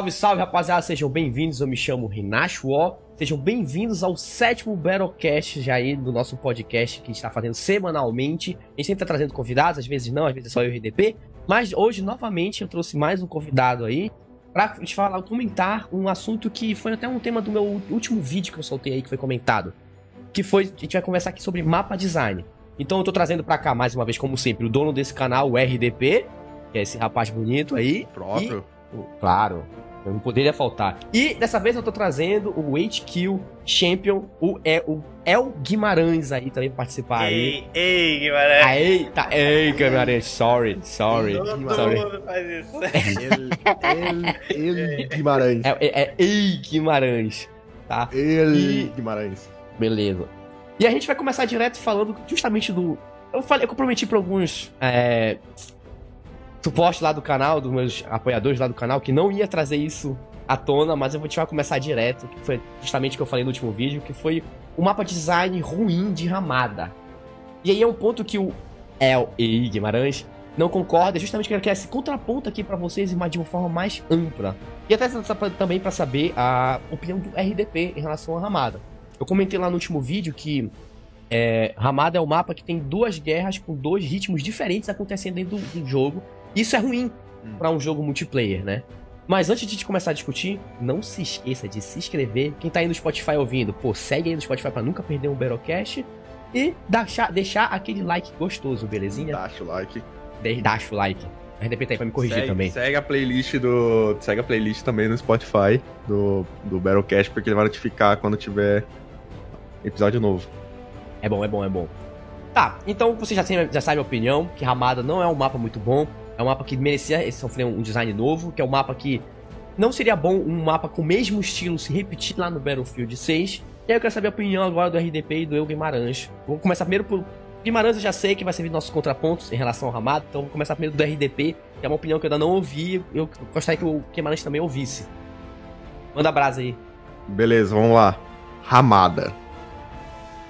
Salve, salve, rapaziada, sejam bem-vindos. Eu me chamo Renato Ó. Sejam bem-vindos ao sétimo Battlecast já aí do nosso podcast que a gente está fazendo semanalmente. A gente sempre tá trazendo convidados, às vezes não, às vezes é só eu e o RDP. Mas hoje, novamente, eu trouxe mais um convidado aí pra gente falar, comentar um assunto que foi até um tema do meu último vídeo que eu soltei aí, que foi comentado. Que foi, a gente vai conversar aqui sobre mapa design. Então eu tô trazendo pra cá, mais uma vez, como sempre, o dono desse canal, o RDP, que é esse rapaz bonito aí. Próprio. E, claro, eu não poderia faltar. E dessa vez eu tô trazendo o HQ Champion, o, é, o El Guimarães aí também pra participar aí. Ei, ei, Guimarães. Ah, eita, ei, Guimarães, sorry, sorry, Todo sorry. mundo faz isso. Ele, ele Guimarães. É, é, é ei, Guimarães, tá? Ele E- Guimarães. Beleza. E a gente vai começar direto falando justamente do. Eu falei, eu comprometi pra alguns é, suporte lá do canal, dos meus apoiadores lá do canal, que não ia trazer isso à tona, mas eu vou te começar direto, que foi justamente o que eu falei no último vídeo, que foi o mapa design ruim de Ramada. E aí é um ponto que o El e Guimarães não concorda, é justamente que ele quer esse contraponto aqui pra vocês mas de uma forma mais ampla. E até também pra saber a opinião do RDP em relação a Ramada. Eu comentei lá no último vídeo que é, Ramada é o mapa que tem duas guerras com dois ritmos diferentes acontecendo dentro do, do jogo. Isso é ruim Hum. pra um jogo multiplayer, né? Mas antes de começar a discutir, não se esqueça de se inscrever. Quem tá aí no Spotify ouvindo, pô, segue aí no Spotify pra nunca perder um Battlecast. E deixar, deixar aquele like gostoso, belezinha? Deixa o like. De- Deixa o like. A RDP tá aí pra me corrigir segue, também. Segue a playlist do. Segue a playlist também no Spotify do, do Battlecast, porque ele vai notificar quando tiver episódio novo. É bom, é bom, é bom. Tá, então você já, tem, já sabe a opinião, que Ramada não é um mapa muito bom. É um mapa que merecia sofrer um design novo, que é um mapa que não seria bom um mapa com o mesmo estilo se repetir lá no Battlefield 6. E aí eu quero saber a opinião agora do RDP e do Eu Guimarães. Vou começar primeiro por. Guimarães eu já sei que vai servir nossos contrapontos em relação ao Ramada, então vou começar primeiro do RDP, que é uma opinião que eu ainda não ouvi. Eu gostaria que o Guimarães também ouvisse. Manda brasa aí. Beleza, vamos lá. Ramada.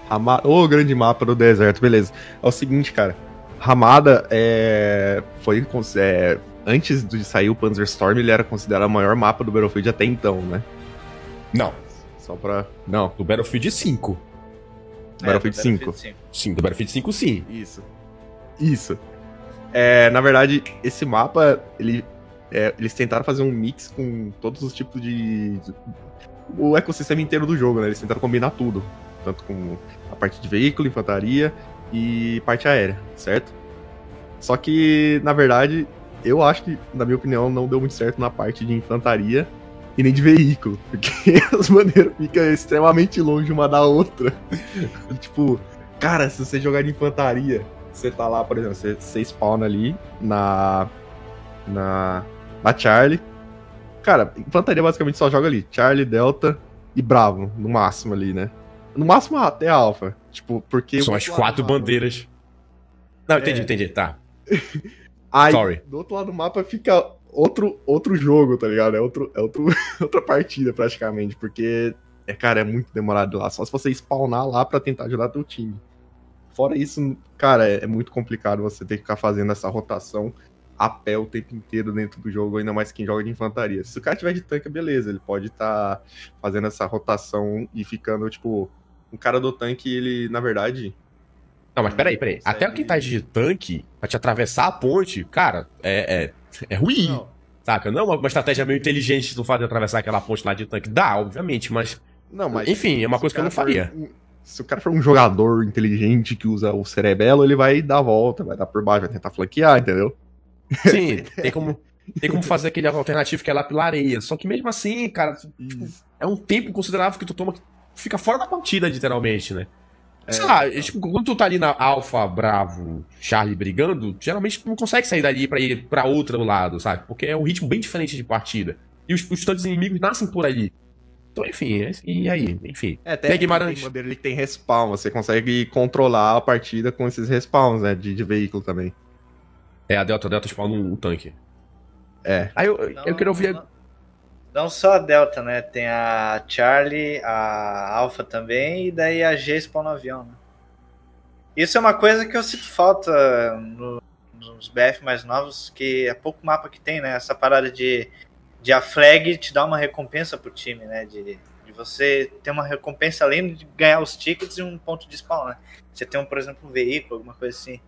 Ramada. Ô, grande mapa do deserto, beleza. É o seguinte, cara. Ramada é. Foi. é, Antes de sair o Panzer Storm, ele era considerado o maior mapa do Battlefield até então, né? Não, Só pra. Não, do Battlefield 5. Battlefield É, 5. 5. Sim, do Battlefield 5 sim. Isso. Isso. É, na verdade, esse mapa, ele, é, eles tentaram fazer um mix com todos os tipos de, de- O ecossistema inteiro do jogo, né? Eles tentaram combinar tudo. Tanto com a parte de veículo, infantaria e parte aérea, certo? Só que, na verdade, eu acho que, na minha opinião, não deu muito certo na parte de infantaria e nem de veículo. Porque as bandeiras ficam extremamente longe uma da outra. tipo, cara, se você jogar de infantaria, você tá lá, por exemplo, você, você spawna ali na. Na. Na Charlie. Cara, infantaria basicamente só joga ali. Charlie, Delta e Bravo, no máximo ali, né? No máximo até Alpha. Tipo, porque. São as quatro mapa- bandeiras. Não, entendi, É. entendi, tá. Aí, Sorry. do outro lado do mapa fica outro, outro jogo, tá ligado? É, outro, é outro, outra partida, praticamente. Porque, é, cara, é muito demorado lá. Só se você spawnar lá pra tentar ajudar teu time. Fora isso, cara, é, é muito complicado você ter que ficar fazendo essa rotação a pé o tempo inteiro dentro do jogo, ainda mais quem joga de infantaria. Se o cara tiver de tanque, beleza, ele pode estar fazendo essa rotação e ficando, tipo, um cara do tanque, ele, na verdade, Não, mas peraí, peraí. Consegue- Até quem tá de tanque, pra te atravessar a ponte, cara, é, é, é ruim. Não. Saca? Não é uma, uma estratégia meio inteligente tu fazer atravessar aquela ponte lá de tanque. Dá, obviamente, mas. Não, mas. Enfim, é uma coisa o que eu não for faria. um- se o cara for um jogador inteligente que usa o cerebelo, ele vai dar a volta, vai dar por baixo, vai tentar flanquear, entendeu? Sim, tem como. Tem como fazer aquele alternativo que é lapilareia. Só que mesmo assim, cara, é um tempo considerável que tu toma que fica fora da partida, literalmente, né? Sei É, lá, então. tipo, quando tu tá ali na Alpha, Bravo, Charlie brigando, geralmente tu não consegue sair dali pra ir pra outro lado, sabe? Porque é um ritmo bem diferente de partida. E os, os tanques inimigos nascem por ali. Então, enfim, é- e aí? Enfim. É, Tem Guimarães. tem ali que tem respawn, você consegue controlar a partida com esses respawns, né, de, de veículo também. É, a Delta, a Delta spawna um, um tanque. É. Aí eu, eu queria ouvir. Não, não só a Delta, né? Tem a Charlie, a Alpha também, e daí a G spawn no avião, né? Isso é uma coisa que eu sinto falta no- nos BF mais novos, que é pouco mapa que tem, né? Essa parada de de a flag te dar uma recompensa pro time, né? De, de você ter uma recompensa além de ganhar os tickets e um ponto de spawn, né? Você tem, um, por exemplo, um veículo, alguma coisa assim.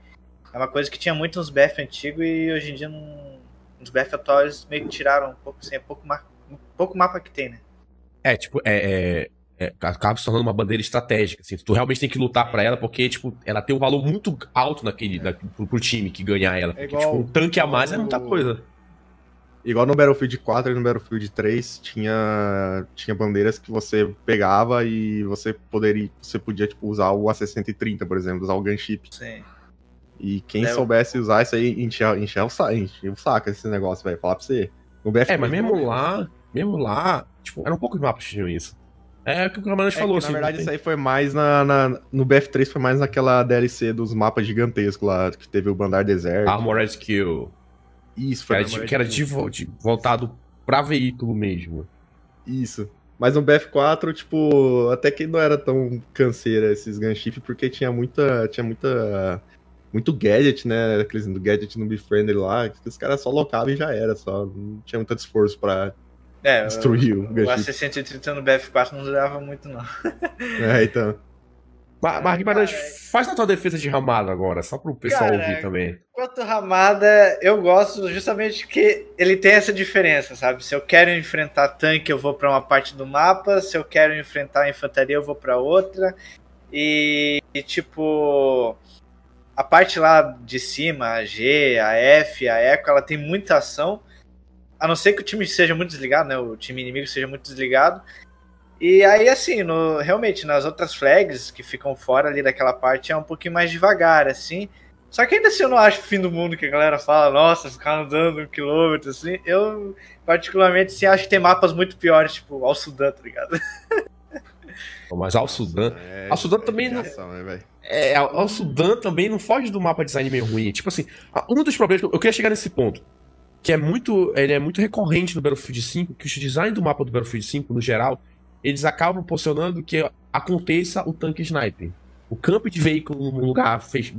É uma coisa que tinha muito nos BF antigos e hoje em dia não, nos BF atuais meio que tiraram um pouco, assim, é pouco, um pouco mapa que tem, né? É, tipo, é, é, é, acaba se tornando uma bandeira estratégica, assim, tu realmente tem que lutar para ela, porque, tipo, ela tem um valor muito alto naquele, na, pro, pro, time que ganhar ela. Porque, igual, tipo, um tanque a mais é muita coisa. Igual no Battlefield 4 e no Battlefield 3 tinha, tinha bandeiras que você pegava e você poderia. Você podia, tipo, usar o A630, por exemplo, usar o gunship. Sim. E quem é, soubesse usar isso aí, encher, encher, o, saco, encher o saco esse negócio, vai falar pra você. No BF é, mas mesmo lá, mesmo lá, tipo, eram poucos mapas que tinham isso. É o que o Camarante é falou, que, assim. Na verdade, isso aí foi mais na, na, No BF3 foi mais naquela DLC dos mapas gigantescos lá, que teve o Bandar Deserto. Armored Kill. Isso, foi era Que era de, de, voltado pra veículo mesmo. Isso. Mas no BF4, tipo, até que não era tão canseira esses gunship, porque tinha muita. Tinha muita. Muito gadget, né? Aqueles do gadget no Befriendly lá, que os caras só locavam e já era, só. Não tinha muito esforço pra é, destruir o, o gunship. O A630 no BF4 não durava muito, não. é, então. Mas, Guimarães, faz a tua defesa de Ramada agora, só pro pessoal cara, ouvir também. Quanto Ramada, eu gosto justamente que ele tem essa diferença, sabe? Se eu quero enfrentar tanque, eu vou para uma parte do mapa, se eu quero enfrentar infantaria, eu vou para outra. E, e, tipo, a parte lá de cima, a G, a F, a Eco, ela tem muita ação. A não ser que o time seja muito desligado, né? O time inimigo seja muito desligado. E aí, assim, no, realmente, nas outras flags que ficam fora ali daquela parte é um pouquinho mais devagar, assim. Só que ainda assim eu não acho o fim do mundo que a galera fala, nossa, ficar andando um quilômetro, assim. Eu, particularmente, sim, acho que tem mapas muito piores, tipo, ao Sudã, tá ligado? Mas ao Sudã. É, ao Sudã também não. Né, é, ao Sudã também não foge do mapa design meio ruim. Tipo assim, um dos problemas. Eu queria chegar nesse ponto. Que é muito. Ele é muito recorrente no Battlefield 5, que o design do mapa do Battlefield 5, no geral, eles acabam proporcionando que aconteça o tanque sniper. O campo de veículo num lugar fech...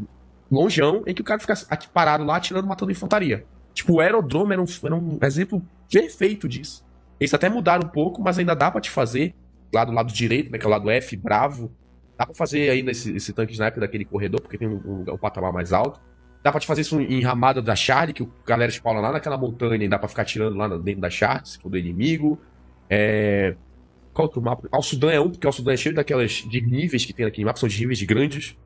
longeão em que o cara fica parado lá atirando, matando infantaria. Tipo, o aerodrome era um, era um exemplo perfeito disso. Eles até mudaram um pouco, mas ainda dá para te fazer lá do lado direito, né, que é o lado F, bravo. Dá pra fazer ainda esse, esse tanque sniper daquele corredor, porque tem um, um, um, patamar mais alto. Dá pra te fazer isso em ramada da Charlie, que o galera spawna lá naquela montanha e dá pra ficar tirando lá dentro da Charlie, se for do inimigo. É... Qual outro mapa? Al Sudan é um, porque Al Sudan é cheio daquelas de níveis que tem aqui mapa, são de níveis grandes.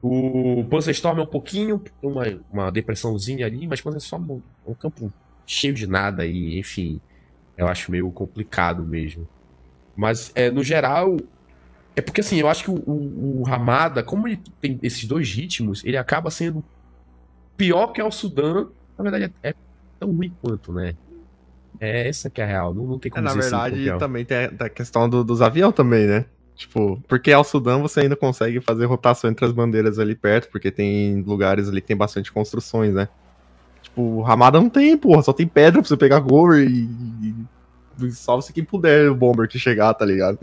O Panzer Storm é um pouquinho, uma, uma depressãozinha ali, mas Panzer Storm é um campo cheio de nada e, enfim, eu acho meio complicado mesmo. Mas, é, no geral, é porque assim, eu acho que o, o, o Ramada, como ele tem esses dois ritmos, ele acaba sendo pior que o Sudã. Na verdade, é, é tão ruim quanto, né? É essa que é a real, não, não tem como é, Na verdade, também tem a questão do, dos aviões também, né? Tipo, porque ao Sudão você ainda consegue fazer rotação entre as bandeiras ali perto, porque tem lugares ali que tem bastante construções, né? Tipo, Ramada não tem, porra, só tem pedra pra você pegar cover e, e salve-se quem puder o bomber que chegar, tá ligado?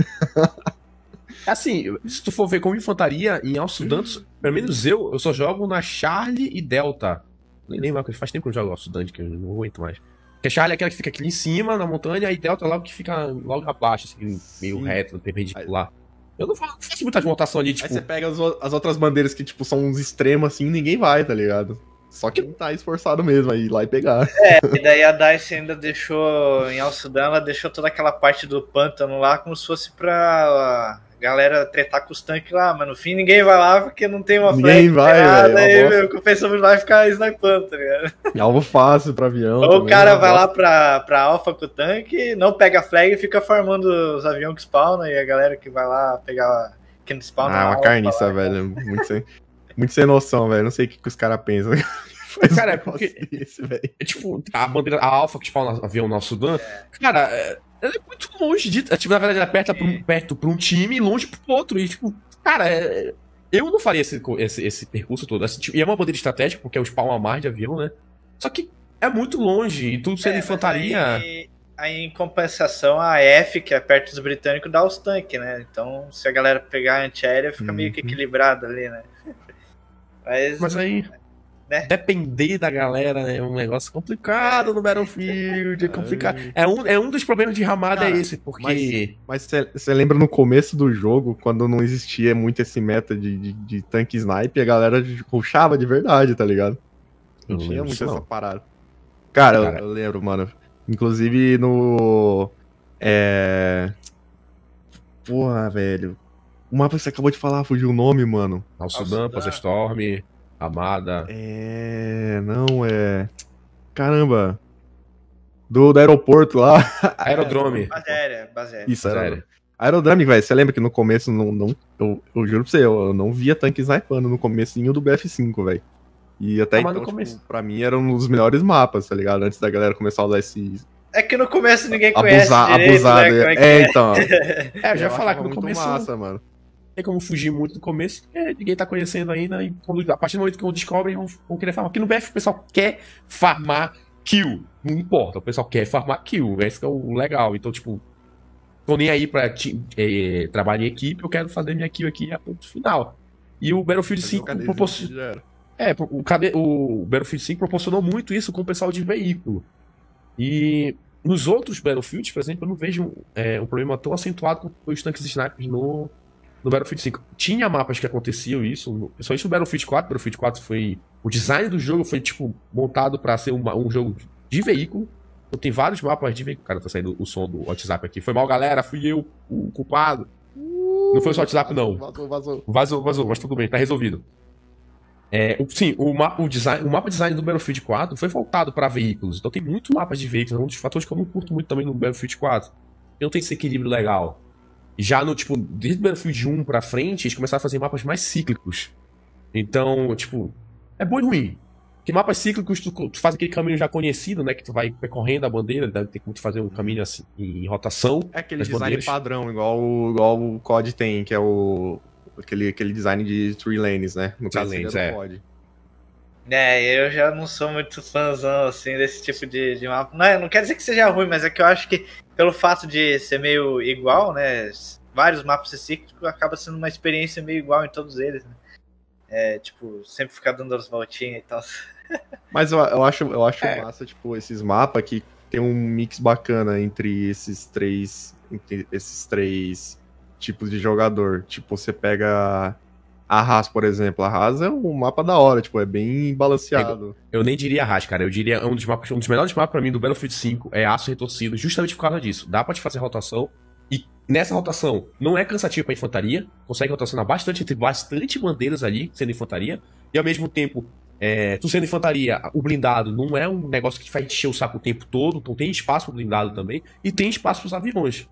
Assim, se tu for ver como infantaria, em Al Sudan, pelo menos eu, eu só jogo na Charlie e Delta. Nem lembro, faz tempo que eu jogo Al Sudan, que eu não aguento mais. Porque Charlie é aquela que fica aqui em cima, na montanha, e Delta é logo que fica logo abaixo, assim, meio Sim. reto, perpendicular. Eu não faço, faço muita montação ali, tipo. Aí você pega as, as, outras bandeiras que, tipo, são uns extremos assim, ninguém vai, tá ligado? Só que não tá esforçado mesmo aí ir lá e pegar. É, e daí a DICE ainda deixou, em Al-Sudan, ela deixou toda aquela parte do pântano lá como se fosse pra galera tretar com os tanques lá, mas no fim ninguém vai lá porque não tem uma Ninguém vai, velho. Aí, meu, compensamos lá e ficar snipando, tá ligado? É algo fácil pra avião. Ou também, o cara vai lá pra, pra Alpha com o tanque, não pega a flag e fica farmando os aviões que spawnam e a galera que vai lá pegar quem não spawna. Ah, uma carniça, lá, velho. Muito sem, muito sem noção, velho. Não sei o que, que os caras pensam. cara, é porque. Esse, é, tipo, a bandeira, a Alpha que spawna avião no Sudã, é. cara, é, ela é muito longe de. Tipo, na verdade, ela é perto, pra um, perto pra um time e longe pro outro. E, tipo, cara, é, eu não faria esse, esse, esse percurso todo. Assim, tipo, e é uma bandeira estratégica, porque é o spawn a mais de avião, né? Só que é muito longe, e tudo sendo é, infantaria. Aí, aí, em compensação, a F, que é perto dos britânicos, dá os tanques, né? Então, se a galera pegar a antiaérea, fica uhum. meio que uhum. equilibrado ali, né? Mas, Mas aí. Né? depender da galera é um negócio complicado no Battlefield, é complicado. É um, é um dos problemas de Ramada Cara, é esse, porque... Mas você lembra no começo do jogo, quando não existia muito esse meta de, de, de tanque snipe, a galera rushava de verdade, tá ligado? Não Eu tinha muito essa não. parada. Cara, eu- Cara. Eu, lembro, mano. Inclusive no. É. Porra, velho. O mapa que você acabou de falar, fugiu o nome, mano. Al Sudan. Ramada... É. Não, é. Caramba. Do, do aeroporto lá. Aerodrome. Base aérea. Isso, era. Aerodrome, velho. Você lembra que no começo não. não eu, eu juro pra você, eu, eu não via tanque snipando no comecinho do BF5, velho. E até Ah, então, no começo. tipo, pra mim era um dos melhores mapas, tá ligado? Antes da galera começar a usar esse É que no começo ninguém conhece abusar, direito, abusado. né, é que é, é. então. É, eu já falar que no começo massa, mano. Tem como fugir muito do começo, porque ninguém tá conhecendo ainda, e quando- a partir do momento que descobrem, vão, vão querer farmar. Porque no BF o pessoal quer farmar kill, não importa, o pessoal quer farmar kill, esse que é o legal. Então, tipo, tô nem aí pra eh, trabalhar em equipe, eu quero fazer minha kill aqui a ponto final. E o Battlefield 5 Cadê esse proporciona. vídeo? Já era. É, o, cabe- o Battlefield 5 proporcionou muito isso com o pessoal de veículo. E nos outros Battlefields, por exemplo, eu não vejo é, um problema tão acentuado com os tanques snipers no, no Battlefield 5. Tinha mapas que aconteciam isso, no- principalmente no Battlefield 4. Battlefield 4 foi. O design do jogo foi, tipo, montado pra ser uma- um jogo de veículo. Então tem vários mapas de veículo. Cara, tá saindo o som do WhatsApp aqui. Foi mal, galera, fui eu o culpado. Não foi só o WhatsApp, não. Vazou, vazou. Vazou, vazou, mas tudo bem, tá resolvido. É, o- sim, o mapa, o, design, o mapa design do Battlefield 4 foi voltado para veículos. Então tem muitos mapas de veículos, é um dos fatores que eu não curto muito também no Battlefield 4. Não tem esse equilíbrio legal. Já no, tipo, desde o Battlefield 1 pra frente, eles começaram a fazer mapas mais cíclicos. Então, tipo, é bom e ruim. Porque mapas cíclicos, tu, tu faz aquele caminho já conhecido, né? Que tu vai percorrendo a bandeira, deve ter como tu fazer um caminho assim, em rotação. É aquele design bandeiras. padrão, igual, o- igual o COD tem, que é o. Aquele, aquele design de three lanes, né? No Three caso lanes, do é. COD. É, eu já não sou muito fãzão, assim, desse tipo de, de mapa. Não, é- não quer dizer que seja ruim, mas é que eu acho que pelo fato de ser meio igual, né? Vários mapas cíclicos, acaba sendo uma experiência meio igual em todos eles, né? É, tipo, sempre ficar dando as voltinhas e tal. Mas eu, eu acho, eu acho É. massa, tipo, esses mapas que tem um mix bacana entre esses três. Entre esses três tipos de jogador. Tipo, você pega a Haas, por exemplo. A Haas é um mapa da hora, tipo, é bem balanceado. Eu nem diria Haas, cara. Eu diria um dos mapas, um dos melhores mapas pra mim do Battlefield 5 é aço retorcido, justamente por causa disso. Dá pra te fazer rotação. E nessa rotação não é cansativo pra infantaria. Consegue rotacionar bastante entre bastante bandeiras ali, sendo infantaria. E ao mesmo tempo, é, tu sendo infantaria, o blindado não é um negócio que faz encher o saco o tempo todo. Então tem espaço pro blindado também. E tem espaço pros aviões.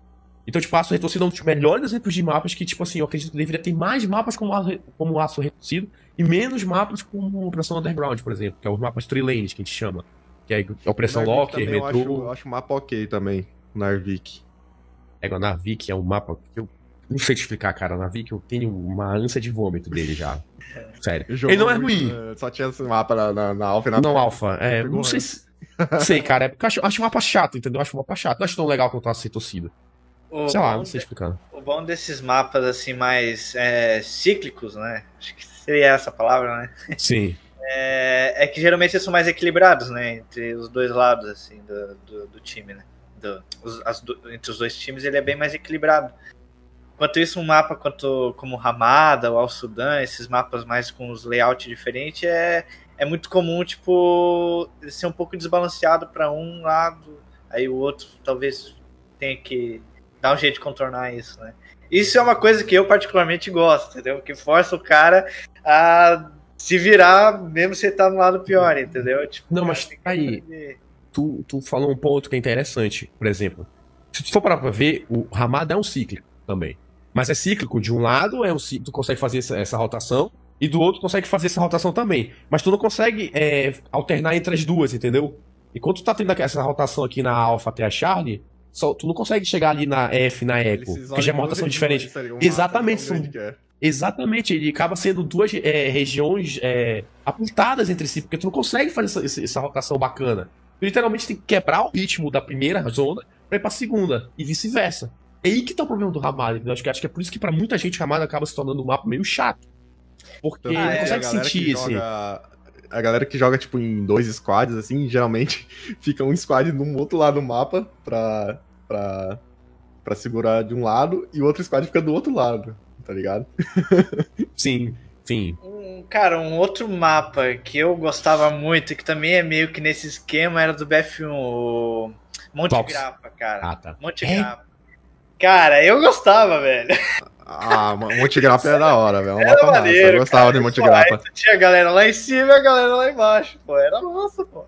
Então, tipo, aço retorcido é um dos melhores exemplos de mapas que, tipo assim, eu acredito que deveria ter mais mapas como, aço- como aço retorcido e menos mapas como Operação Underground, por exemplo, que é os mapas Three Lanes que a gente chama. Que é Operação Narvik Locker, também eu acho, Metrô. eu acho o mapa ok também, o Narvik. É, o Navik é um mapa que eu não sei te explicar, cara. O Navik eu tenho uma ânsia de vômito dele já. Sério. Ele não é ruim. eh, Só tinha esse mapa na, na, na Alpha e na Não, Alpha. É, não sei se. Sei, cara. É porque eu acho, acho um mapa chato, entendeu? Eu acho um mapa chato. Não acho tão legal quanto o aço retorcido. O Sei lá, não sei explicar. O bom desses mapas, assim, mais é, cíclicos, né? Acho que seria essa a palavra, né? Sim. É, é que geralmente eles são mais equilibrados, né? Entre os dois lados, assim, do, do, do time, né? Do- os- as entre os dois times ele é bem mais equilibrado. Enquanto isso, um mapa quanto, como Ramada ou Al Sudan, esses mapas mais com os layouts diferentes, é, é muito comum, tipo, ser um pouco desbalanceado para um lado, aí o outro talvez tenha que dar um jeito de contornar isso, né? Isso é uma coisa que eu particularmente gosto, entendeu? Que força o cara a se virar, mesmo se ele tá no lado pior, entendeu? Tipo, Não, mas aí- tu, tu falou um ponto que é interessante. Por exemplo, se tu for parar pra ver, o Ramada é um cíclico também. Mas é cíclico. De um lado, é um cíclico, tu consegue fazer essa, essa rotação, e do outro consegue fazer essa rotação também. Mas tu não consegue é, alternar entre as duas, entendeu? Enquanto tu tá tendo essa rotação aqui na Alpha até a Charlie, só, tu não consegue chegar ali na F, na Echo, porque já é uma rotação diferente. Exatamente, são- é. Exatamente, ele acaba sendo duas é, regiões é, apontadas entre si, porque tu não consegue fazer essa, essa- rotação bacana. Tu literalmente tem que quebrar o ritmo da primeira zona pra ir pra segunda, e vice-versa. É aí que tá o problema do Ramada? Acho que, acho que é por isso que pra muita gente Ramada acaba se tornando um mapa meio chato. Porque Ah, não é, consegue sentir esse. A galera que joga, tipo, em dois squads, assim, geralmente fica um squad num outro lado do mapa pra, pra, pra segurar de um lado e o outro squad fica do outro lado, tá ligado? Sim, sim. Um, cara, um outro mapa que eu gostava muito, que também é meio que nesse esquema, era do BF1, o Monte Qual? Grappa, cara. Ah, tá. Monte É? Grappa. Cara, eu gostava, velho. Ah, Monte Grappa é da hora, velho. Era massa. maneiro, Eu gostava cara. de Monte Grappa. Tinha a galera lá em cima e a galera lá embaixo, pô. Era massa, pô.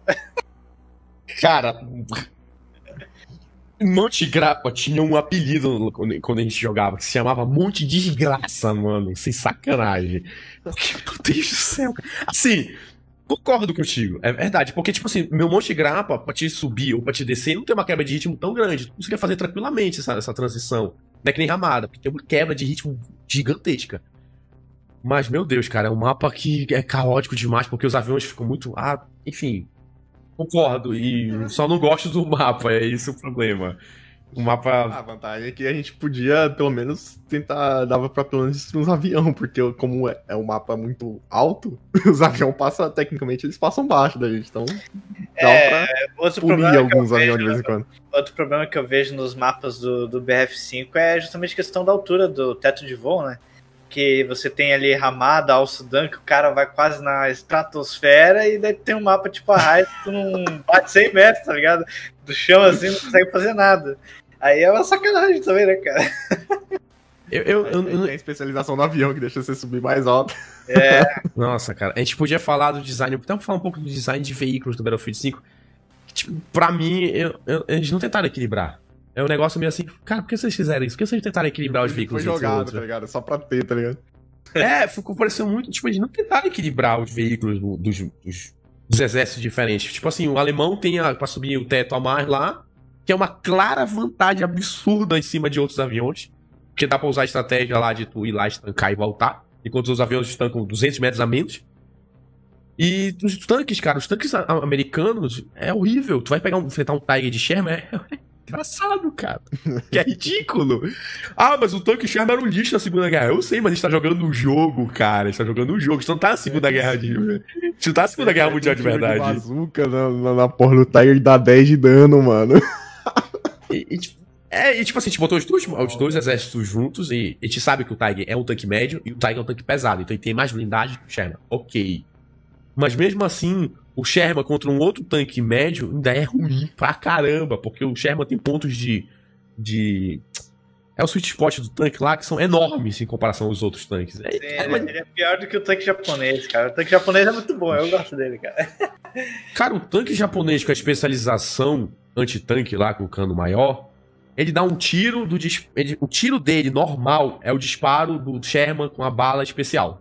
Cara. Monte Grappa tinha um apelido quando a gente jogava, que se chamava Monte Desgraça, mano. Sem sacanagem. Porque, meu Deus do céu. Assim, concordo contigo. É verdade. Porque, tipo assim, meu Monte Grappa, pra te subir ou pra te descer, não tem uma quebra de ritmo tão grande. Tu conseguia fazer tranquilamente essa, essa transição. Não é que nem Ramada, porque tem uma quebra de ritmo gigantesca. Mas, meu Deus, cara, é um mapa que é caótico demais, porque os aviões ficam muito. Ah, enfim. Concordo. E só não gosto do mapa, é esse o problema. O mapa. A vantagem é que a gente podia, pelo menos, tentar. Dava pra pelo menos destruir uns aviões, porque como é, é um mapa muito alto, os aviões passam, tecnicamente, eles passam baixo da gente. Então, dá É, pra Outro punir alguns aviões de vez em quando. outro problema que eu vejo nos mapas do, do BF5 é justamente a questão da altura do teto de voo, né? Que você tem ali Ramada, Al Sudan, que o cara vai quase na estratosfera e daí tem um mapa tipo a Raiz que tu não bate 100 metros, tá ligado? Do chão assim, não consegue fazer nada. Aí é uma sacanagem também, né, cara? Eu, eu, eu- eu- Tem a especialização do avião que deixa você subir mais alto. É, Nossa, cara, a gente podia falar do design. Então, falar um pouco do design de veículos do Battlefield 5. Que, tipo, pra mim, eu- eu- eles não tentaram equilibrar. É um negócio meio assim, cara, por que vocês fizeram isso? Por que vocês tentaram equilibrar os Foi veículos entre jogado, tá ligado? Só pra ter, tá ligado? É, ficou parecendo muito. Tipo, eles não tentaram equilibrar os veículos do- dos, dos, dos exércitos diferentes. Tipo assim, o alemão tem a, pra subir o teto a mais lá, que é uma clara vantagem absurda em cima de outros aviões. Porque dá pra usar a estratégia lá de tu ir lá estancar e voltar, enquanto os aviões estancam 200 metros a menos. E os tanques, cara, os tanques americanos é horrível. Tu vai pegar um, enfrentar um Tiger de Sherman, é, é engraçado, cara. Que é ridículo. Ah, mas o tanque Sherman era um lixo na Segunda Guerra. Eu sei, mas a gente tá jogando um jogo, cara. A gente tá jogando um jogo. A gente não tá na Segunda Guerra de. A gente não tá na Segunda Guerra Mundial de Tiro verdade. bazuca na, na, na porra do Tiger dá 10 de dano, mano. E, e, tipo, é, e tipo assim, a gente botou os dois, os dois exércitos juntos e a gente sabe que o Tiger é um tanque médio e o Tiger é um tanque pesado. Então ele tem mais blindagem que o Sherman. Ok. Mas mesmo assim, o Sherman contra um outro tanque médio ainda é ruim pra caramba, porque o Sherman tem pontos de. de é o sweet spot do tanque lá que são enormes em comparação aos outros tanques. É, sim, é, ele, mas, ele é pior do que o tanque japonês, cara. O tanque japonês é muito bom, eu gosto dele, cara. Cara, o tanque japonês com a especialização anti-tanque lá, com o cano maior, ele dá um tiro do. dis- ele- o tiro dele normal é o disparo do Sherman com a bala especial.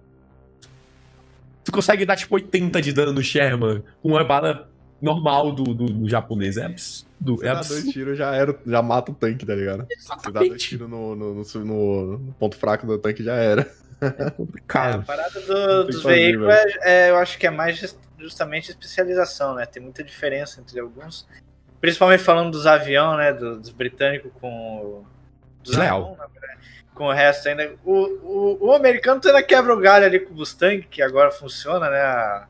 Tu consegue dar tipo 80 de dano no Sherman com uma bala normal do, do, do japonês. É absurdo. Você É dá dois absurdo. tiros, já, era, já mata o tanque, tá ligado? Você dá dois Exatamente. tiros no, no, no, no- ponto fraco do tanque, já era. É É, a complicado. parada do- dos veículos, é, é, eu acho que é mais just- justamente especialização, né? Tem muita diferença entre alguns. Principalmente falando dos aviões, né? do- Dos britânicos com. Dos na verdade, Com o resto ainda. O, o, o americano ainda quebra o galho ali com o Mustang, que agora funciona, né? a-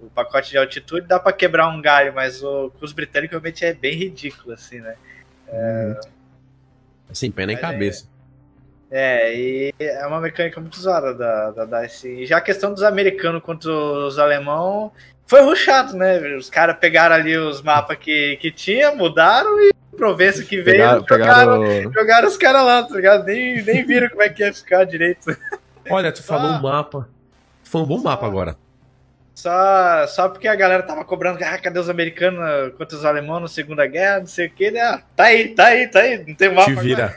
o pacote de altitude dá pra quebrar um galho, mas o, com os britânicos realmente é bem ridículo, assim, né? Sem pé nem Mas é- cabeça. É, e é uma mecânica muito usada da, da DICE. E já a questão dos americanos contra os alemão foi ruxado, né? Os caras pegaram ali os mapas que, que tinha, mudaram e Provença que veio, Pegaram, jogaram, pegaram, jogaram os caras lá, tá ligado? Nem, nem viram como é que ia ficar direito. Olha, tu falou Ah. um mapa. Foi um bom mapa agora. Só, só porque a galera tava cobrando, ah, cadê os americanos contra os alemães na Segunda Guerra, não sei o que, né? Ah, tá aí, tá aí, tá aí, não tem mapa Te agora. vira.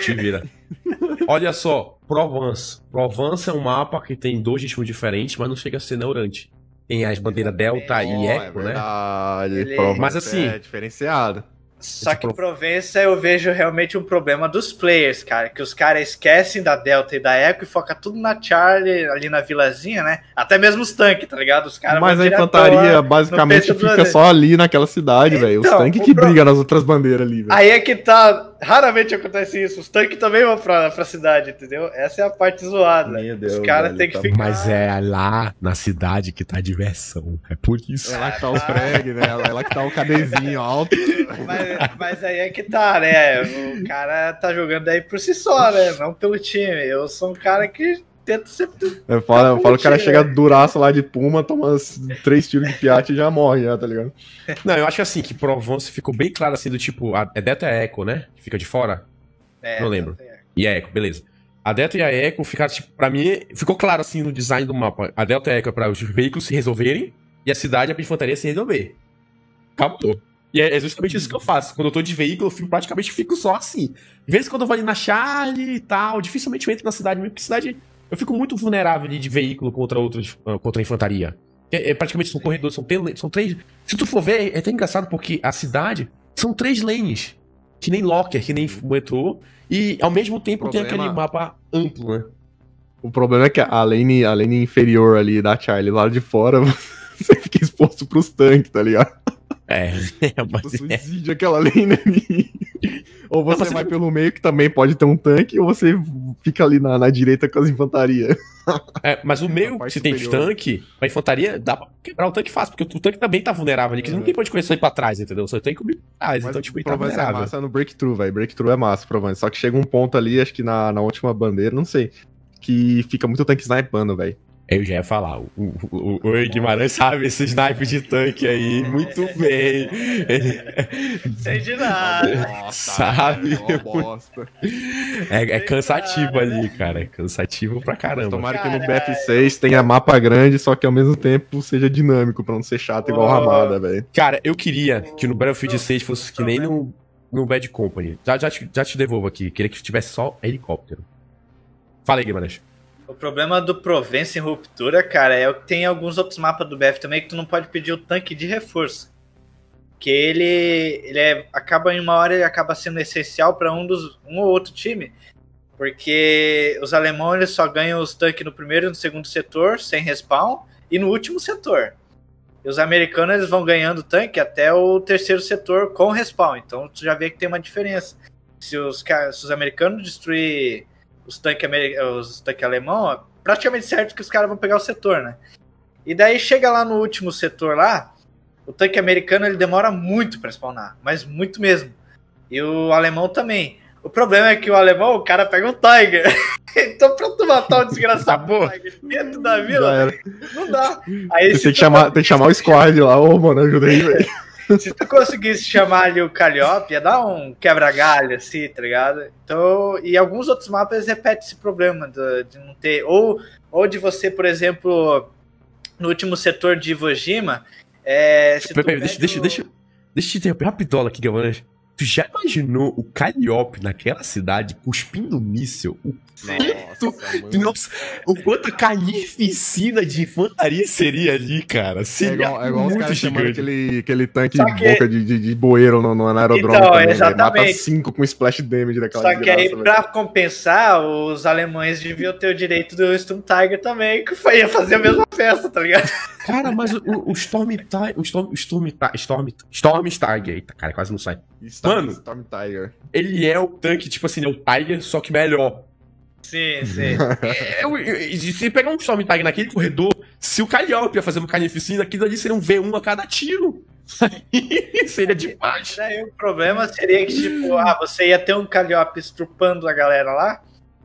Te vira. Olha só, Provence. Provence é um mapa que tem dois ritmos diferentes, mas não chega a ser neurante. Tem as bandeiras Delta e Ó, Eco, é né? verdade. Ele- Provence Mas assim- É diferenciado. Só que Provença eu vejo realmente um problema dos players, cara. Que os caras esquecem da Delta e da Echo e foca tudo na Charlie, ali na vilazinha, né? Até mesmo os tanques, tá ligado? Os caras Mas a infantaria basicamente fica só ali naquela cidade, velho. Os Então, tanques que pro- brigam nas outras bandeiras ali, velho. Aí é que tá. Raramente acontece isso. Os tanques também vão pra, pra cidade, entendeu? Essa é a parte zoada. Meu Deus, Os caras têm que tá- ficar. Mas é lá na cidade que tá a diversão. É por isso. É lá que tá o frag, né? É lá que tá o cadezinho alto. Mas, mas aí é que tá, né? O cara tá jogando aí por si só, né? Não pelo time. Eu sou um cara que tenta sempre. Eu falo, eu falo que o cara chega duraço lá de puma, toma uns três tiros de piate e já morre, já, tá ligado? Não, eu acho assim que pro Vance ficou bem claro assim do tipo, a, é Delta e a Echo, né? Que fica de fora. É, Não lembro. E a Echo, beleza. A Delta e a Echo ficaram, tipo, pra mim, ficou claro assim no design do mapa. A Delta e a Echo é pra os veículos se resolverem e a cidade é pra infantaria se resolver. Acabou. E é é justamente isso que eu faço. Quando eu tô de veículo, eu fico, praticamente fico só assim. De vez em quando eu vou ali na Charlie e tal, dificilmente eu entro na cidade mesmo, porque cidade. Eu fico muito vulnerável ali de veículo contra outros. ah, contra a infantaria. É, é praticamente são corredores, são, tele- são três. Se tu for ver, é até engraçado porque a cidade são três lanes. Que nem Locker, que nem metrô. E ao mesmo tempo tem Problema- aquele mapa amplo, né? O problema é que a lane, a lane inferior ali da Charlie, lá de fora, você fica exposto pros tanques, tá ligado? É, mas Você é. suicídio aquela lane ali. Ou você, você vai não- pelo meio, que também pode ter um tanque, ou você fica ali na, na direita com as infantarias. É, mas o meio, se tem tanque, a infantaria, dá pra quebrar o tanque fácil, porque o tanque também tá vulnerável ali, que não onde correr só ir pra trás, entendeu? Só tem que ir pra trás, então, tipo, ele tá é vulnerável. massa no breakthrough, velho. Breakthrough é massa, Provence. Só que chega um ponto ali, acho que na, na última bandeira, não sei, que fica muito tanque snipando, velho. Eu já ia falar, o, o, o, o Guimarães sabe esse snipe de tanque aí, muito bem. Sei de nada. Sabe? velho, ó bosta. é, é cansativo ali, cara, é cansativo pra caramba. Tomara que no Caralho. BF6 tenha mapa grande, só que ao mesmo tempo seja dinâmico, pra não ser chato igual. Ramada, velho. Cara, eu queria que no Battlefield 6 fosse que nem no, no Bad Company. Já, já, te, já te devolvo aqui. Queria que tivesse só helicóptero. Fala aí, Guimarães. O problema do Provence em ruptura, cara, é que tem alguns outros mapas do BF também que tu não pode pedir o tanque de reforço. Que ele, ele é, acaba em uma hora ele acaba sendo essencial para um dos um ou outro time, porque os alemães eles só ganham os tanques no primeiro e no segundo setor sem respawn e no último setor. E os americanos eles vão ganhando tanque até o terceiro setor com respawn. Então tu já vê que tem uma diferença. Se os, se os americanos destruir os tanques os tanque alemão, é praticamente certo que os caras vão pegar o setor, né? E daí chega lá no último setor lá, o tanque americano ele demora muito para spawnar, mas muito mesmo. E o alemão também. O problema é que o alemão, o cara pega um Tiger. então pra tu matar o desgraçado Acabou. Tiger dentro da vila, não dá. Aí tem que, chamar, tem que chamar o squad lá, ô, mano, ajuda aí, velho. Se tu conseguisse chamar ali o Calliope, ia dar um quebra-galho, assim, tá ligado? Então, e alguns outros mapas repetem esse problema de, de não ter. Ou, ou de você, por exemplo, no último setor de Iwo Jima. É, se tu Peraí, peraí, deixa, pega deixa, o- deixa, deixa eu te interromper rapidola aqui, Guimarães. Tu já imaginou o Calliope naquela cidade cuspindo míssil? O quanto, nossa, o quanto carnificina de infantaria seria ali, cara? É Seria igual, é igual os muito caras chamando aquele, aquele tanque Só de que- boca de, de, de bueiro no, no aerodrome Então, também, velho. Mata exatamente. cinco com splash damage daquela Só que aí, desgraça, pra compensar, os alemães deviam ter o direito do Storm Tiger também, que foi ia fazer a mesma festa, tá ligado? Cara, mas o, o Storm Tiger. O Storm, Storm, Ti- Storm, Storm Tiger. Eita, cara, quase não sai. velho. Storm, Mano. Storm Tiger. Ele é o tanque, tipo assim, é o Tiger, só que melhor. Sim, sim. É, eu- eu- e se pegar um Storm Tiger naquele corredor, se o Calliope ia fazer uma carnificina, aquilo ali seria um V1 a cada tiro. Aí seria demais. Daí o problema seria que, tipo, ah, você ia ter um Calliope estrupando a galera lá.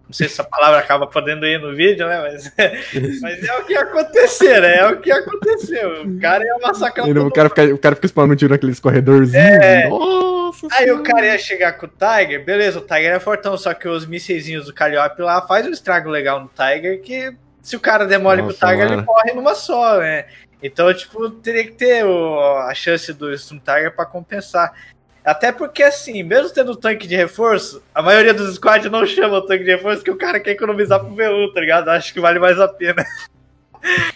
Não sei se essa palavra acaba podendo ir no vídeo, né? Mas, mas é o que ia acontecer, né? É o que aconteceu. O cara ia massacrar o, cara fica, o cara fica spamando tiro naqueles corredorzinhos. É. Aí o cara ia chegar com o Tiger, beleza, o Tiger é fortão, só que os mísseis do Calliope lá faz um estrago legal no Tiger que se o cara demole Nossa, pro Tiger, mano. ele morre numa só, né? Então, tipo, teria que ter o- a chance do Storm Tiger pra compensar. Até porque, assim, mesmo tendo tanque de reforço, a maioria dos squads não chama o tanque de reforço porque o cara quer economizar pro V1, tá ligado? Acho que vale mais a pena.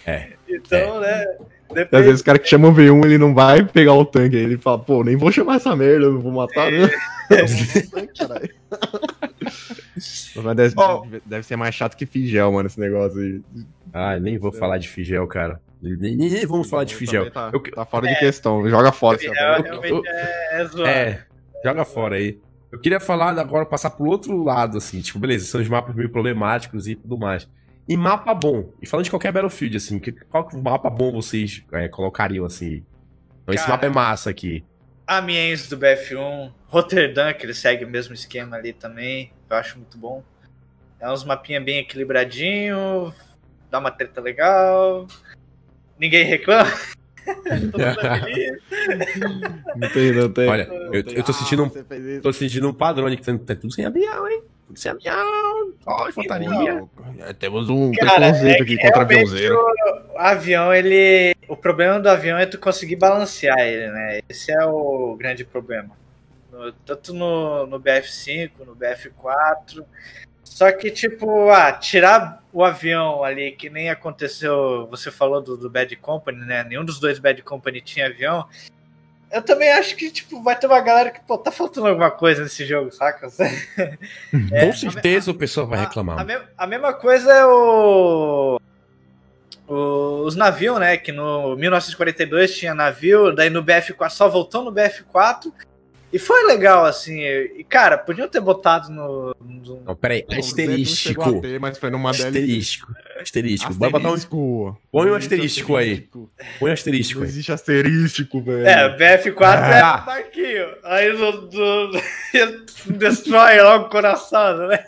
É. Então, né? Às Depende. vezes o cara que chama o V1, ele não vai pegar o tanque. Aí ele fala, pô, nem vou chamar essa merda, não vou matar, né? Eu caralho. Mas deve, Ó. deve ser mais chato que Figel, mano, esse negócio aí. Ah, nem vou falar de Figel, cara. Nem, nem- nem vamos falar de Figel. Tá, Eu- tá fora de questão, joga fora. esse É, rapaz. realmente é, é zoado. É, joga fora aí. Eu queria falar agora, passar pro outro lado, assim, tipo, beleza, são os mapas meio problemáticos e tudo mais. E mapa bom. E falando de qualquer Battlefield, assim, que, qual que mapa bom vocês é, colocariam, assim? Então, esse Cara. mapa é massa aqui. Amiens do BF1, Rotterdam, que ele segue o mesmo esquema ali também, eu acho muito bom. É uns mapinha bem equilibradinho, dá uma treta legal, ninguém reclama. Todo mundo é. Não tem, não tem. Olha, eu, eu tô sentindo um, isso. tô sentindo um padrão aqui, que tá, tá tudo sem avião, hein? Tudo sem avião. Ó, infantaria. É, Temos um Cara, preconceito é aqui contra aviãozeiro. O avião, ele. O problema do avião é tu conseguir balancear ele, né? Esse é o grande problema. No- tanto no, no BF5, no BF4. Só que, tipo, ah, tirar o avião ali, que nem aconteceu, você falou do, do Bad Company, né? Nenhum dos dois Bad Company tinha avião. Eu também acho que, tipo, vai ter uma galera que, pô, tá faltando alguma coisa nesse jogo, saca? É, Com certeza o pessoal vai a- reclamar. A, me- a mesma coisa é o, o- os navios, né? Que no 1942 tinha navio, daí no BF4 só voltou no BF4 e foi legal, assim. E, cara, podiam ter botado no. no- Não, peraí, asterístico. a ter, mas foi numa DLC. Asterístico. Asterístico. Vai botar um, Asterístico. Põe um existe asterístico aí. asterístico. põe um asterístico Não existe asterístico, velho. É, BF4 é Ah. um barquinho. Aí no, do, destrói logo o coração, né?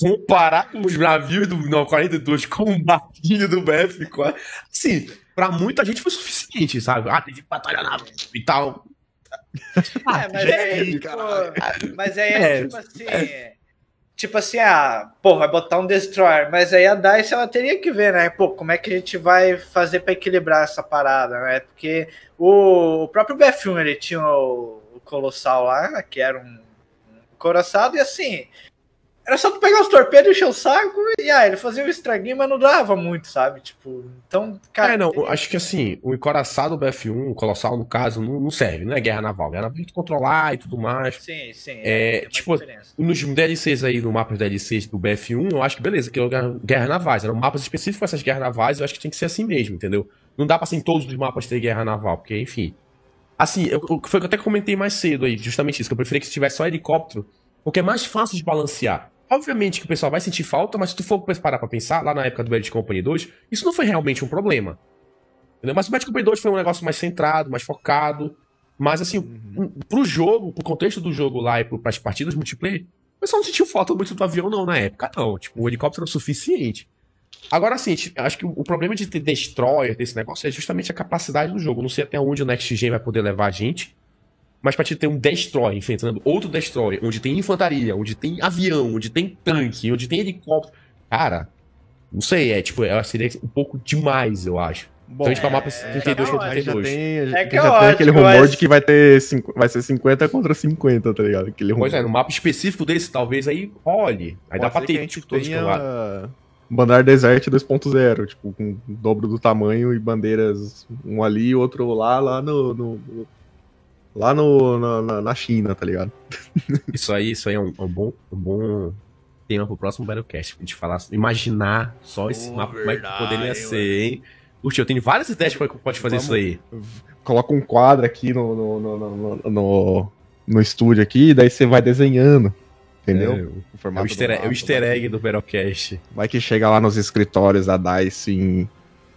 Comparar com os navios do 42 com o barquinho do BF4. Assim, pra muita gente foi suficiente, sabe? Ah, teve batalha naval e tal. É, mas gente, aí, caralho. mas aí é, É, tipo assim. Tipo assim, ah, pô, vai botar um Destroyer, mas aí a DICE ela teria que ver, né? Pô, como é que a gente vai fazer pra equilibrar essa parada, né? Porque o, próprio BF1 ele tinha o, o Colossal lá, que era um, um coraçado, e assim. Era só tu pegar os torpedos, encher o saco e ah, ele fazia um estraguinho, mas não dava muito, sabe? Tipo, então, cara. é, não, acho que assim, o encoraçado do BF1, o Colossal, no caso, não, não serve, não é guerra naval. Guerra naval tem que controlar e tudo mais. Sim, sim. É, uma tipo, diferença. Nos DLCs aí, no mapa DLCs do BF1, eu acho que beleza, que é o guerra, navais. Eram mapas específicos para essas guerras navais, eu acho que tem que ser assim mesmo, entendeu? Não dá pra ser em todos os mapas ter guerra naval, porque, enfim. Assim, eu- foi o que eu até comentei mais cedo aí, justamente isso, que eu preferia que se tivesse só helicóptero, porque é mais fácil de balancear. Obviamente que o pessoal vai sentir falta, mas se tu for parar pra pensar, lá na época do Bad Company 2, isso não foi realmente um problema. Entendeu? Mas o Bad Company 2 foi um negócio mais centrado, mais focado. Mas assim, Uhum. pro jogo, pro contexto do jogo lá e pras partidas multiplayer, o pessoal não sentiu falta muito do avião, não, na época, não. Tipo, o helicóptero era o suficiente. Agora sim, acho que o problema de ter destroyer desse negócio é justamente a capacidade do jogo. Não sei até onde o Next Gen vai poder levar a gente. Mas pra te ter um destroyer enfrentando outro destroyer, onde tem infantaria, onde tem avião, onde tem tanque, onde tem helicóptero. Cara, não sei, é tipo, é, seria um pouco demais, eu acho. Bom, Então a gente pra mapa é, 32 é contra a gente já 32. tem, a gente É que já é tem aquele rumor mas- de que vai ter cinco- vai ser 50 contra 50, tá ligado? Aquele rumor. Pois é, no mapa específico desse, talvez aí role. Aí dá Pode pra ser que ter, a gente tipo, todos pro lado. tenha Bandar Desert 2.0, tipo, com o dobro do tamanho e bandeiras um ali e outro lá, lá no. no- no- lá no, na, na- na China, tá ligado? Isso aí, isso aí é um, um bom, um bom tema pro próximo Battlecast. Pra gente falar, imaginar só esse Pô, mapa, como é que verdade, poderia mano. ser, hein? Puxa, eu tenho várias ideias é que pode fazer Vamos- isso aí. Coloca um quadro aqui no, no, no, no, no, no estúdio aqui, e daí você vai desenhando. Entendeu? É, O É o easter, do é o mapa, easter egg do Battlecast. Vai que chega lá nos escritórios da DICE em,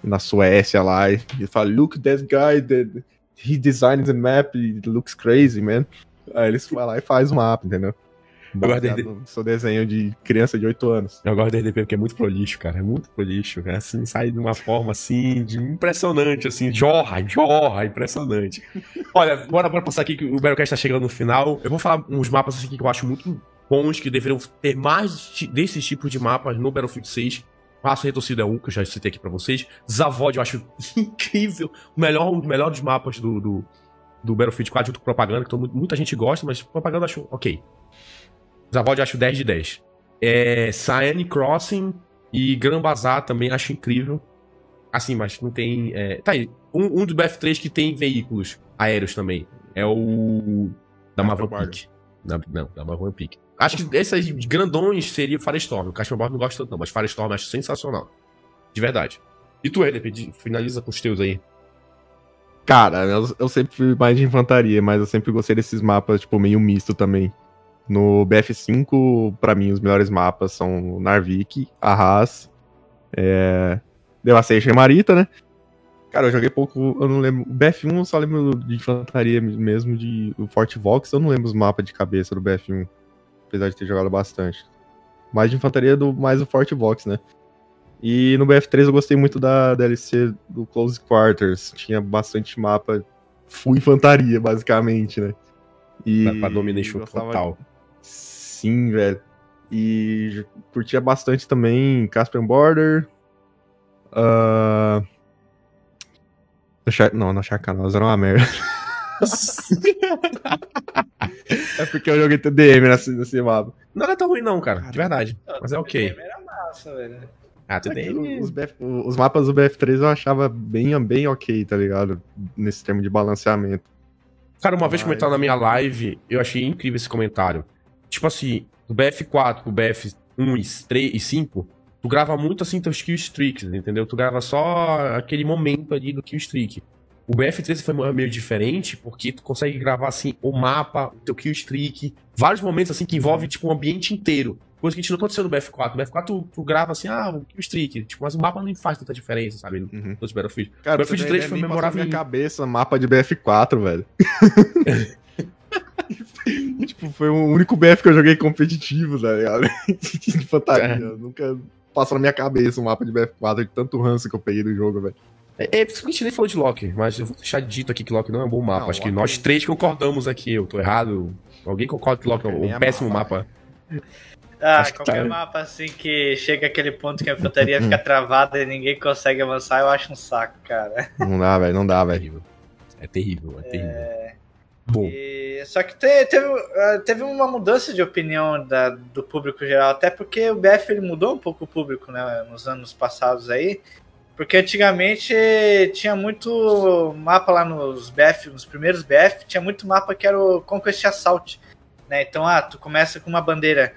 na Suécia lá e e fala, look, that guy, that, he designed the map, it looks crazy, man. Aí eles vão lá e faz o mapa, entendeu? gosto Baseado dele. seu desenho de criança de 8 anos. Eu gosto do RDP porque é muito prolixo, cara. É muito prolixo. É assim, sai de uma forma assim, de impressionante, assim, jorra, jorra, impressionante. Olha, bora, bora passar aqui que o Battlecast tá chegando no final. Eu vou falar uns mapas assim que eu acho muito bons, que deveriam ter mais desses tipos de mapas no Battlefield 6. Passo Retorcido é um, que eu já citei aqui pra vocês. Zavod eu acho incrível. O melhor, um dos melhores mapas do, do, do Battlefield 4 junto com propaganda, que todo muita gente gosta, mas propaganda eu acho ok. Zavod eu acho 10 de 10. É, Cyan Crossing e Gran Bazar também acho incrível. Assim, mas não tem. é, tá aí. Um, um do BF3 que tem veículos aéreos também. É o. Da Mavan. Peak. Não, da Mavan Peak. Acho que esses grandões seria Firestorm. O Castroborg não gosto tanto, não, mas Firestorm eu acho sensacional. De verdade. E tu, de- finaliza com os teus aí. Cara, eu, eu sempre fui mais de infantaria, mas eu sempre gostei desses mapas, tipo, meio misto também. No BF5, pra mim, os melhores mapas são Narvik, Arras, é... Devastation e Marita, né? Cara, eu joguei pouco, eu não lembro. O BF1 eu só lembro de infantaria mesmo, de o Fort Vox, eu não lembro os mapas de cabeça do BF1. Apesar de ter jogado bastante. Mais de infantaria do mais o Fort Vox, né? E no BF3 eu gostei muito da DLC do Close Quarters. Tinha bastante mapa full infantaria, basicamente, né? E pra Domination gostava... total. Sim, velho. E curtia bastante também Caspian Border. Uh... Não, no Sharkanosa era uma merda. é porque eu joguei TDM nesse, nesse mapa. Não era tão ruim, não, cara. De verdade. Mas é ok. TDM era massa, velho. Ah, TDM. Os, BF, os, mapas do BF3 eu achava bem, bem ok, tá ligado? Nesse termo de balanceamento. Cara, uma vez comentando na minha live, eu achei incrível esse comentário. Tipo assim, do BF4 pro BF1 e 3 e 5, tu grava muito assim teus kill streaks, entendeu? Tu grava só aquele momento ali do kill streak. O BF13 foi meio diferente, porque tu consegue gravar assim o mapa, o teu kill streak, vários momentos assim que envolve tipo o um ambiente inteiro. Coisa que a gente não aconteceu no BF4. No BF4 tu, tu grava assim, ah, o kill streak, tipo, mas o mapa não faz tanta diferença, sabe? Uhum. Nos Battlefield. Cara, o Battlefield 3 foi memorável. Na minha cabeça, mapa de BF4, velho. tipo, foi o único BF que eu joguei competitivo, tá ligado? de fantasia. É. Nunca passou na minha cabeça um mapa de BF4 de tanto ranço que eu peguei do jogo, velho. É, é, a gente nem falou de Loki, mas eu vou deixar dito aqui que Loki não é um bom mapa. Não, Acho que nós três concordamos aqui. Eu tô errado. Alguém concorda que Loki é um, péssimo mapa? mapa. Ah, Acho qualquer tá... mapa assim que chega aquele ponto que a infantaria fica travada e ninguém consegue avançar, eu acho um saco, cara. Não dá, velho, não dá, velho. É terrível, é terrível. É... Bom. E... Só que te, teve, ah, teve uma mudança de opinião da, do público geral, até porque o BF ele mudou um pouco o público né, nos anos passados aí. Porque antigamente tinha muito mapa lá nos BF, nos primeiros BF, tinha muito mapa que era o Conquest Assault. Né? Então, ah, tu começa com uma bandeira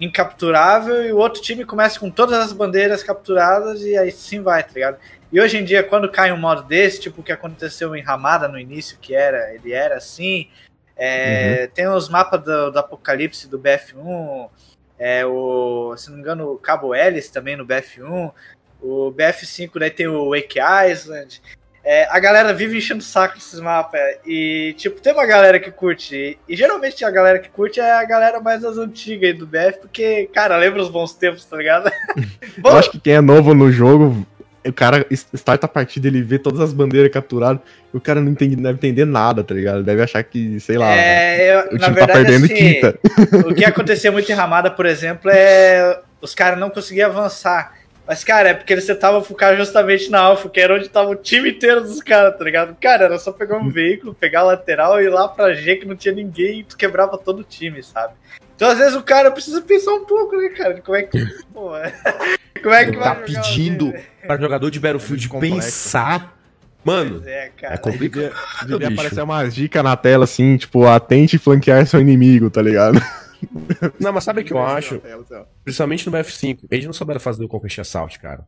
incapturável e o outro time começa com todas as bandeiras capturadas e aí sim vai, tá ligado? E hoje em dia, quando cai um modo desse, tipo o que aconteceu em Ramada no início, que era, ele era assim, é, uhum. tem os mapas do, do, Apocalipse do BF1, é, o, se não me engano, o Cabo Ellis também no BF1, o BF5 daí tem o Wake Island. É, a galera vive enchendo o saco desses mapas. E, tipo, tem uma galera que curte. E, geralmente a galera que curte é a galera mais das antigas aí do BF, porque, cara, lembra os bons tempos, tá ligado? Bom, Eu acho que quem é novo no jogo, o cara starta a partida, ele vê todas as bandeiras capturadas, e o cara não entende, deve entender nada, tá ligado? Deve achar que, sei lá, é, eu, o time tá verdade, tá perdendo assim, quinta. O que acontecia muito em Ramada, por exemplo, é os caras não conseguiam avançar. Mas, cara, é porque eles tentavam focar justamente na Alpha, que era onde tava o time inteiro dos caras, tá ligado? Cara, era só pegar um veículo, pegar a lateral e ir lá pra G que não tinha ninguém e tu quebrava todo o time, sabe? Então, às vezes, o cara precisa pensar um pouco, né, cara? Como é que. Pô, como é que Ele vai. Tá pedindo pra jogador de Battlefield é pensar. Mano, é, é, complicado. Devia, devia aparecer uma dica na tela assim, tipo, atente flanquear seu inimigo, tá ligado? Não, mas sabe o que eu acho? Principalmente no BF5, eles não souberam fazer o Conquest Assault, cara.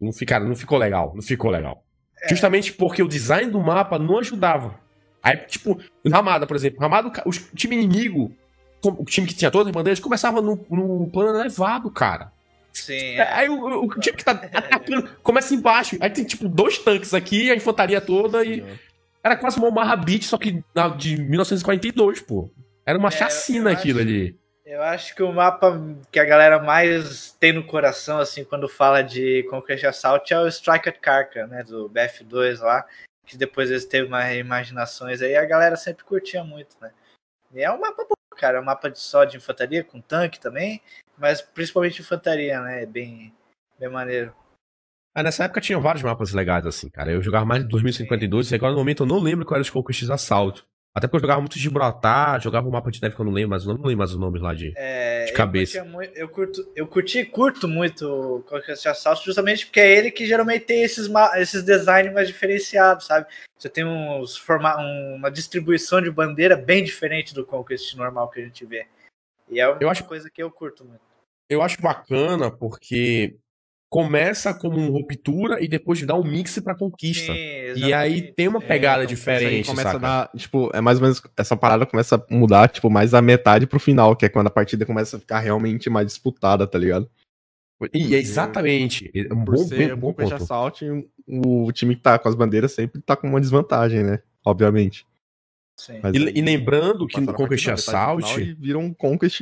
Não, ficaram, não ficou legal, não ficou legal. É. Justamente porque o design do mapa não ajudava. Aí, tipo, Ramada, por exemplo, Ramada, o time inimigo, o time que tinha todas as bandeiras, começava no, no plano elevado, cara. Sim. É. Aí o, o, time que tá atacando começa embaixo. Aí tem, tipo, dois tanques aqui, a infantaria toda e. Era quase uma Omaha Beach, só que de 1942, pô. Era uma é, chacina aquilo ali. Eu acho que o mapa que a galera mais tem no coração, assim, quando fala de Conquest Assault, é o Strike at Karka, né, do BF2 lá, que depois eles teve mais imaginações aí, a galera sempre curtia muito, né. E é um mapa bom, cara, é um mapa de, só de infantaria, com tanque também, mas principalmente infantaria, né, é bem, bem maneiro. Ah, nessa época tinha vários mapas legais, assim, cara. Eu jogava mais de 2052 Sim. e agora no momento eu não lembro qual era os Conquest Assault. Até porque eu jogava muito Gibraltar, jogava o mapa de neve que eu não lembro, mas eu não lembro mais os nomes lá de, é, de cabeça. Eu, muito, eu, curto, eu curti curto muito o Conquest Assault, justamente porque é ele que geralmente tem esses, esses designs mais diferenciados, sabe? Você tem uns forma, uma distribuição de bandeira bem diferente do Conquest normal que a gente vê. E é uma eu acho, coisa que eu curto muito. Eu acho bacana porque começa como uma ruptura e depois dá um mix pra conquista. Sim, e aí tem uma pegada É, então, diferente, começa a dar, tipo, é mais ou menos essa parada começa a mudar, tipo, mais da metade pro final, que é quando a partida começa a ficar realmente mais disputada, tá ligado? E é exatamente. É um Por bom, ser bem- bom Conquest ponto. Assault, o time que tá com as bandeiras sempre tá com uma desvantagem, né? Obviamente. Mas E, aí, e lembrando que no Conquest Assault. Vira um Conquest.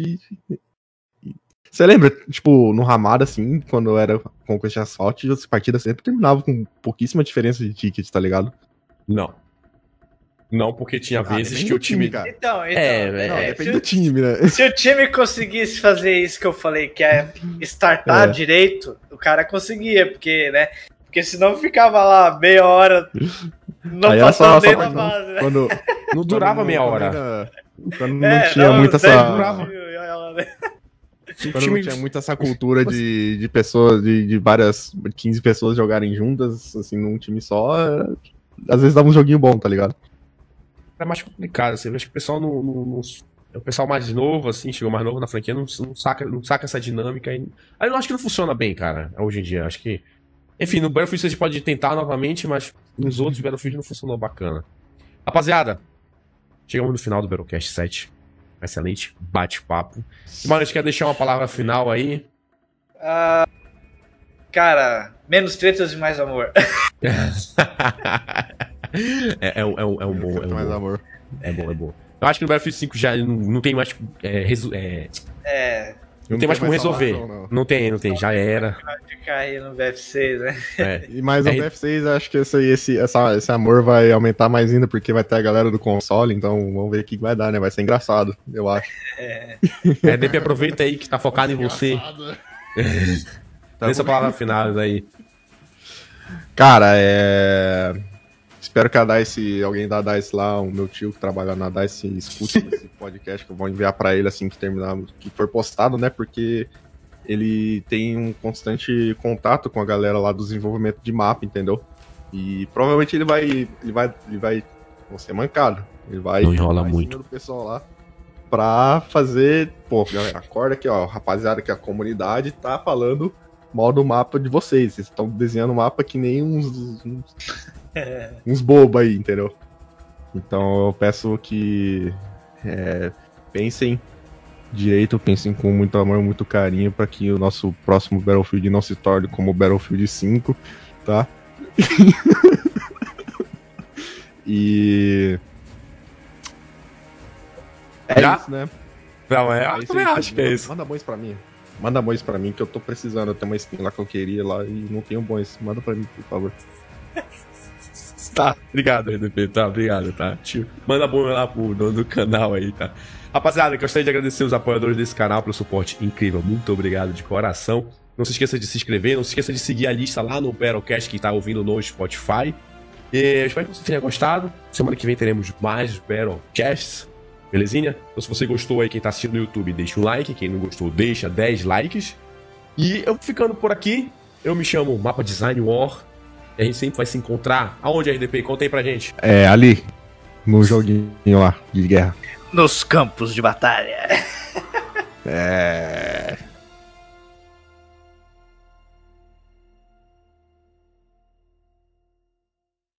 Você lembra, tipo, no Ramada, assim, quando era Conquest Assault, as partidas sempre terminavam com pouquíssima diferença de ticket, tá ligado? Não. Não, porque tinha Ah, vezes que o time. cara. Então, então É, Não, é, depende se, do time, né? se o time conseguisse fazer isso que eu falei, que é startar É. direito, o cara conseguia, porque, né? Porque senão ficava lá meia hora não Aí dentro da pra- base, né? Quando, Não durava quando meia hora. Quando, ainda- quando não É, tinha não, muita essa. durava. Quando time- não tinha muito essa cultura de, de pessoas, de, de várias, 15 pessoas jogarem juntas, assim, num time só, era- às vezes dava um joguinho bom, tá ligado? é mais complicado. Assim, eu acho que o pessoal não, não- não- o pessoal mais novo, assim, chegou mais novo na franquia, não, não saca, não saca essa dinâmica. Aí, aí eu acho que não funciona bem, cara, hoje em dia. Acho que. Enfim, no Battlefield você pode tentar novamente, mas nos outros Battlefield não funcionou bacana. Rapaziada, chegamos no final do Battlecast 7. Excelente bate-papo. Mano, a gente quer deixar uma palavra final aí. Cara, menos tretas e mais amor. é, é, um- é um, é um bom. É um mais bom. amor. É bom, é bom. Eu acho que no Battlefield 5 já não, não tem mais. É, resu- é, É, não, tem mais como resolver. não. Não tem, não tem, já era. ficar aí no BF6, né? É. E mais o É. BF6, acho que esse, esse, essa, esse amor vai aumentar mais ainda, porque vai ter a galera do console, então vamos ver o que vai dar, né? Vai ser engraçado, eu acho. É, DP, aproveita aí que tá focado em você. Tá Deixa a bom. palavra final aí. Cara, é. Espero que a DICE, alguém da DICE lá, o meu tio que trabalha na DICE, escute esse podcast que eu vou enviar pra ele assim que terminar, que for postado, né? Porque ele tem um constante contato com a galera lá do desenvolvimento de mapa, entendeu? E provavelmente ele vai. Ele vai. Ele vai. Ser mancado. Ele vai. Não enrola muito. do pessoal lá. Pra fazer. Pô, galera, acorda aqui, ó. Rapaziada, que a comunidade tá falando mal do mapa de vocês. Vocês estão desenhando o mapa que nem uns, uns, uns bobos aí, entendeu? Então eu peço que é, pensem direito, pensem com muito amor, muito carinho para que o nosso próximo Battlefield não se torne como o Battlefield 5, tá? e é Já? isso, né? Não, é, É eu também aí. acho que é isso. Manda bons pra mim. Manda bons pra mim, que eu tô precisando. Eu tenho uma skin lá que eu queria lá e não tenho bons. Manda pra mim, por favor. Tá, obrigado, RDP, tá, obrigado, tá? Tio, manda bom lá pro dono do canal aí, tá? Rapaziada, gostaria de agradecer os apoiadores desse canal pelo suporte incrível. Muito obrigado de coração. Não se esqueça de se inscrever, não se esqueça de seguir a lista lá no Battlecast que tá ouvindo no Spotify. E eu espero que você tenha gostado. Semana que vem teremos mais Battlecasts. Belezinha? Então se você gostou aí, quem tá assistindo no YouTube, deixa um like. Quem não gostou, deixa 10 likes. E eu ficando por aqui, eu me chamo Mapa Design War. E a gente sempre vai se encontrar. Aonde, RDP? Conta aí pra gente. É, ali. No joguinho lá, de guerra. Nos campos de batalha. É.